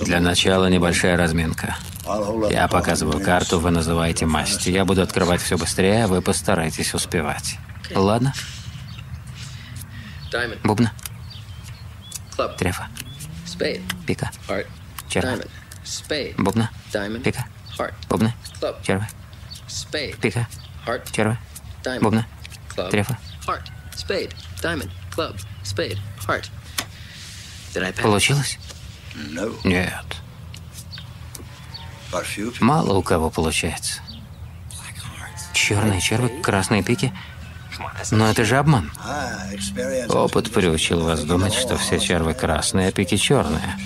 Для начала небольшая разминка. Я показываю карту, вы называете масть. Я буду открывать все быстрее, а вы постарайтесь успевать. Ладно? Бубна. Трефа. Пика. Черва. Бубна. Пика. Бубна. Черва. Пика. Черва. Бубна. Трефа. Получилось? Нет. Мало у кого получается. Черные червы, красные пики. Но это же обман. Опыт приучил вас думать, что все червы красные, а пики черные.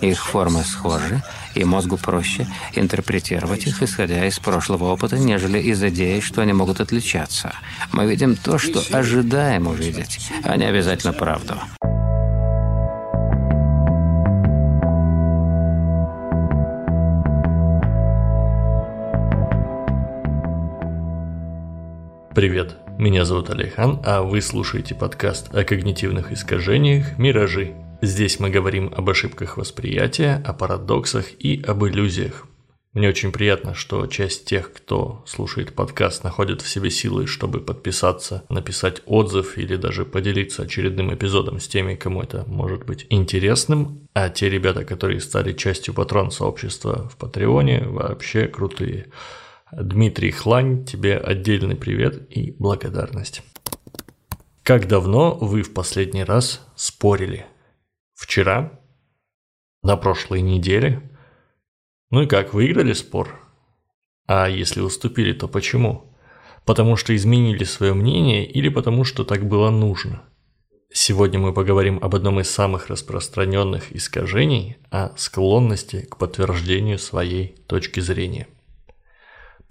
Их формы схожи, и мозгу проще интерпретировать их, исходя из прошлого опыта, нежели из идеи, что они могут отличаться. Мы видим то, что ожидаем увидеть, а не обязательно правду. Привет, меня зовут Алихан, а вы слушаете подкаст о когнитивных искажениях «Миражи». Здесь мы говорим об ошибках восприятия, о парадоксах и об иллюзиях. Мне очень приятно, что часть тех, кто слушает подкаст, находит в себе силы, чтобы подписаться, написать отзыв или даже поделиться очередным эпизодом с теми, кому это может быть интересным. А те ребята, которые стали частью патрон-сообщества в Патреоне, вообще крутые. Дмитрий Хлань, тебе отдельный привет и благодарность. Как давно вы в последний раз спорили? Вчера? На прошлой неделе? Ну и как, выиграли спор? А если уступили, то почему? Потому что изменили свое мнение или потому что так было нужно? Сегодня мы поговорим об одном из самых распространенных искажений, о склонности к подтверждению своей точки зрения –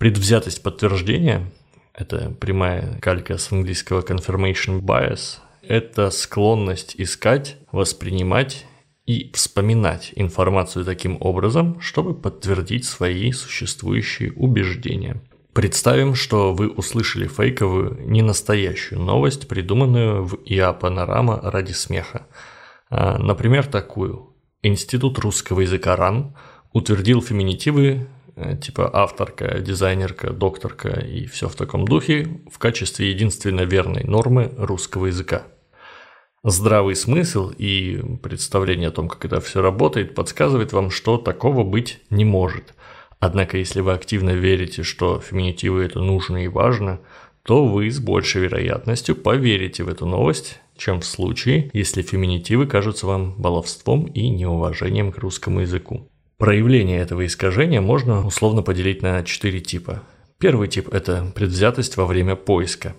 Предвзятость подтверждения – это прямая калька с английского confirmation bias – это склонность искать, воспринимать и вспоминать информацию таким образом, чтобы подтвердить свои существующие убеждения. Представим, что вы услышали фейковую, ненастоящую новость, придуманную в ИА Панорама ради смеха. А, например, такую. Институт русского языка РАН утвердил феминитивы типа авторка, дизайнерка, докторка и все в таком духе в качестве единственно верной нормы русского языка. Здравый смысл и представление о том, как это все работает, подсказывает вам, что такого быть не может. Однако, если вы активно верите, что феминитивы это нужно и важно, то вы с большей вероятностью поверите в эту новость, чем в случае, если феминитивы кажутся вам баловством и неуважением к русскому языку. Проявление этого искажения можно условно поделить на четыре типа. Первый тип – это предвзятость во время поиска.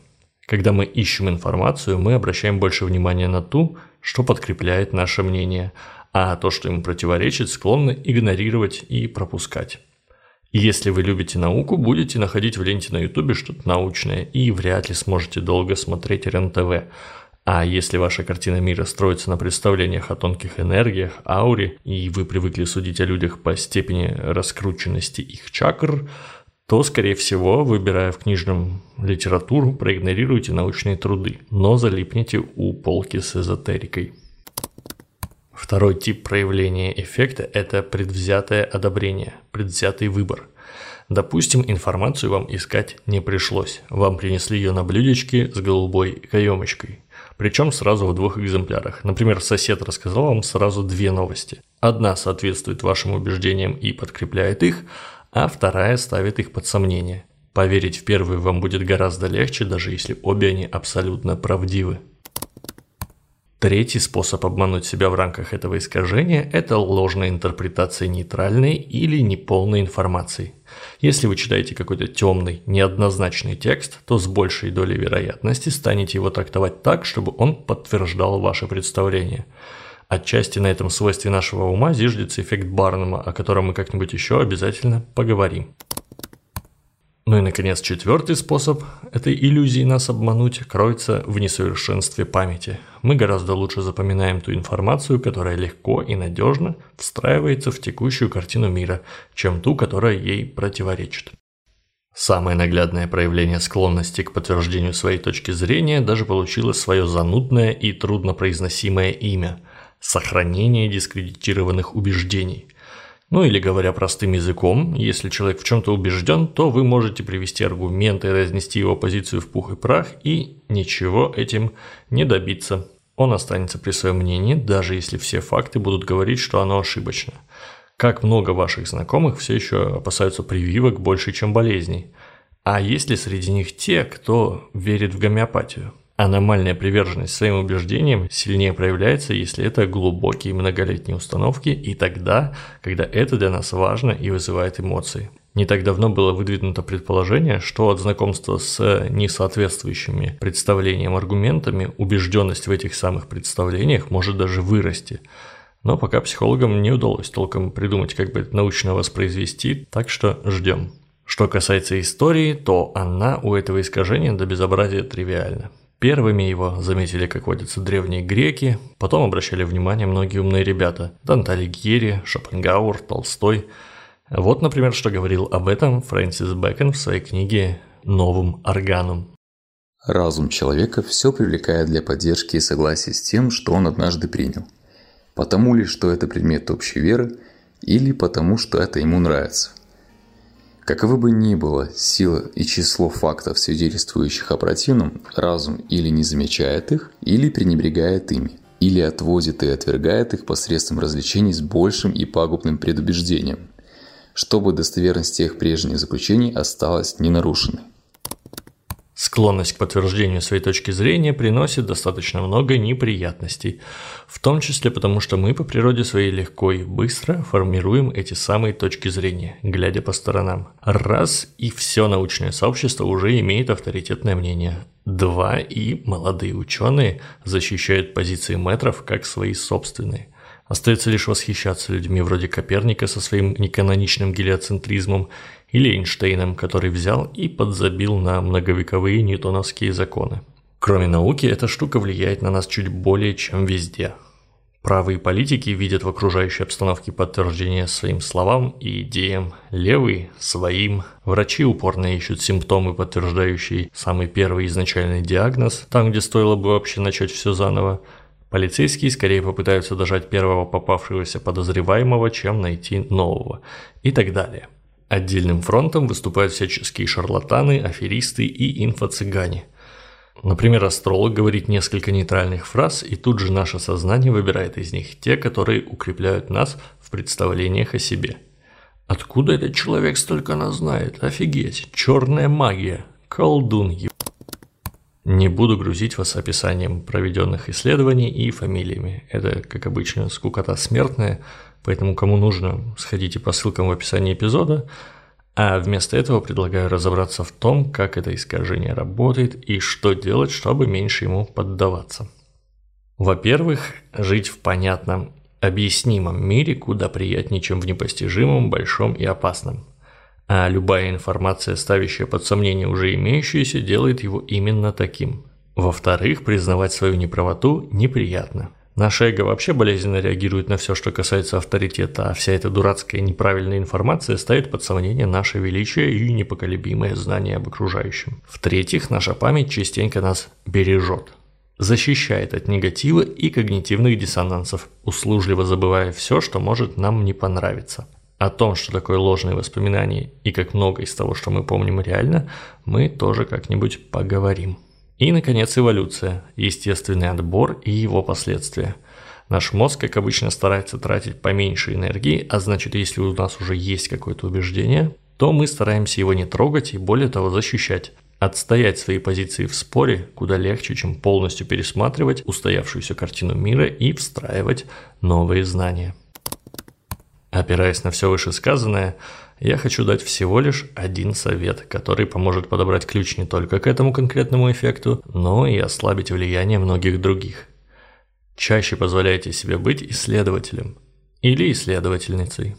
Когда мы ищем информацию, мы обращаем больше внимания на ту, что подкрепляет наше мнение, а то, что ему противоречит, склонны игнорировать и пропускать. если вы любите науку, будете находить в ленте на ютубе что-то научное и вряд ли сможете долго смотреть РЕН-ТВ, а если ваша картина мира строится на представлениях о тонких энергиях, ауре, и вы привыкли судить о людях по степени раскрученности их чакр, то, скорее всего, выбирая в книжном литературу, проигнорируете научные труды, но залипнете у полки с эзотерикой. Второй тип проявления эффекта – это предвзятое одобрение, предвзятый выбор. Допустим, информацию вам искать не пришлось. Вам принесли ее на блюдечке с голубой каемочкой. Причем сразу в двух экземплярах. Например, сосед рассказал вам сразу две новости. Одна соответствует вашим убеждениям и подкрепляет их, а вторая ставит их под сомнение. Поверить в первую вам будет гораздо легче, даже если обе они абсолютно правдивы. Третий способ обмануть себя в рамках этого искажения – это ложная интерпретация нейтральной или неполной информации. Если вы читаете какой-то темный, неоднозначный текст, то с большей долей вероятности станете его трактовать так, чтобы он подтверждал ваше представление. Отчасти на этом свойстве нашего ума зиждется эффект Барнума, о котором мы как-нибудь еще обязательно поговорим. Ну и, наконец, четвертый способ этой иллюзии нас обмануть кроется в несовершенстве памяти. Мы гораздо лучше запоминаем ту информацию, которая легко и надежно встраивается в текущую картину мира, чем ту, которая ей противоречит. Самое наглядное проявление склонности к подтверждению своей точки зрения даже получило свое занудное и труднопроизносимое имя – сохранение дискредитированных убеждений. Ну или говоря простым языком, если человек в чем-то убежден, то вы можете привести аргументы, разнести его позицию в пух и прах и ничего этим не добиться. Он останется при своем мнении, даже если все факты будут говорить, что оно ошибочно. Как много ваших знакомых все еще опасаются прививок больше, чем болезней. А есть ли среди них те, кто верит в гомеопатию? Аномальная приверженность своим убеждениям сильнее проявляется, если это глубокие многолетние установки и тогда, когда это для нас важно и вызывает эмоции. Не так давно было выдвинуто предположение, что от знакомства с несоответствующими представлениям аргументами убежденность в этих самых представлениях может даже вырасти. Но пока психологам не удалось толком придумать, как бы это научно воспроизвести, так что ждем. Что касается истории, то она у этого искажения до безобразия тривиальна. Первыми его заметили, как водятся древние греки, потом обращали внимание многие умные ребята – Данте Алигьери, Шопенгауэр, Толстой. Вот, например, что говорил об этом Фрэнсис Бэкон в своей книге «Новым органом». Разум человека все привлекает для поддержки и согласия с тем, что он однажды принял. Потому ли, что это предмет общей веры, или потому, что это ему нравится – Каковы бы ни было сила и число фактов, свидетельствующих о противном, разум или не замечает их, или пренебрегает ими, или отводит и отвергает их посредством развлечений с большим и пагубным предубеждением, чтобы достоверность тех прежних заключений осталась ненарушенной. Склонность к подтверждению своей точки зрения приносит достаточно много неприятностей, в том числе потому, что мы по природе своей легко и быстро формируем эти самые точки зрения, глядя по сторонам. Раз и все научное сообщество уже имеет авторитетное мнение. Два и молодые ученые защищают позиции метров как свои собственные. Остается лишь восхищаться людьми вроде Коперника со своим неканоничным гелиоцентризмом или Эйнштейном, который взял и подзабил на многовековые ньютоновские законы. Кроме науки, эта штука влияет на нас чуть более, чем везде. Правые политики видят в окружающей обстановке подтверждение своим словам и идеям, левые – своим. Врачи упорно ищут симптомы, подтверждающие самый первый изначальный диагноз, там, где стоило бы вообще начать все заново. Полицейские скорее попытаются дожать первого попавшегося подозреваемого, чем найти нового. И так далее. Отдельным фронтом выступают всяческие шарлатаны, аферисты и инфо-цыгане. Например, астролог говорит несколько нейтральных фраз, и тут же наше сознание выбирает из них те, которые укрепляют нас в представлениях о себе. Откуда этот человек столько нас знает? Офигеть, черная магия, колдун. Не буду грузить вас описанием проведенных исследований и фамилиями. Это, как обычно, скукота смертная, Поэтому, кому нужно, сходите по ссылкам в описании эпизода. А вместо этого предлагаю разобраться в том, как это искажение работает и что делать, чтобы меньше ему поддаваться. Во-первых, жить в понятном, объяснимом мире куда приятнее, чем в непостижимом, большом и опасном. А любая информация, ставящая под сомнение уже имеющуюся, делает его именно таким. Во-вторых, признавать свою неправоту неприятно – Наше эго вообще болезненно реагирует на все, что касается авторитета, а вся эта дурацкая неправильная информация ставит под сомнение наше величие и непоколебимое знание об окружающем. В-третьих, наша память частенько нас бережет, защищает от негатива и когнитивных диссонансов, услужливо забывая все, что может нам не понравиться. О том, что такое ложные воспоминания и как много из того, что мы помним реально, мы тоже как-нибудь поговорим. И, наконец, эволюция, естественный отбор и его последствия. Наш мозг, как обычно, старается тратить поменьше энергии, а значит, если у нас уже есть какое-то убеждение, то мы стараемся его не трогать и, более того, защищать. Отстоять свои позиции в споре куда легче, чем полностью пересматривать устоявшуюся картину мира и встраивать новые знания. Опираясь на все вышесказанное, я хочу дать всего лишь один совет, который поможет подобрать ключ не только к этому конкретному эффекту, но и ослабить влияние многих других. Чаще позволяйте себе быть исследователем или исследовательницей.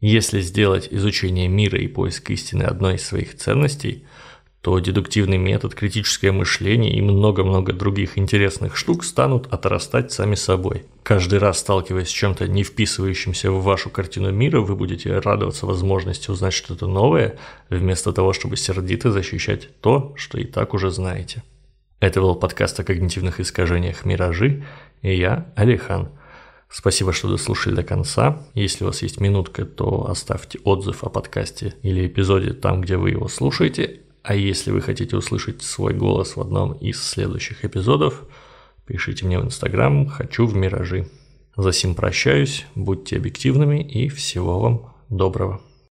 Если сделать изучение мира и поиск истины одной из своих ценностей – то дедуктивный метод, критическое мышление и много-много других интересных штук станут отрастать сами собой. Каждый раз, сталкиваясь с чем-то не вписывающимся в вашу картину мира, вы будете радоваться возможности узнать что-то новое, вместо того, чтобы сердито защищать то, что и так уже знаете. Это был подкаст о когнитивных искажениях «Миражи», и я, Алихан. Спасибо, что дослушали до конца. Если у вас есть минутка, то оставьте отзыв о подкасте или эпизоде там, где вы его слушаете. А если вы хотите услышать свой голос в одном из следующих эпизодов, пишите мне в Инстаграм «Хочу в миражи». За сим прощаюсь, будьте объективными и всего вам доброго.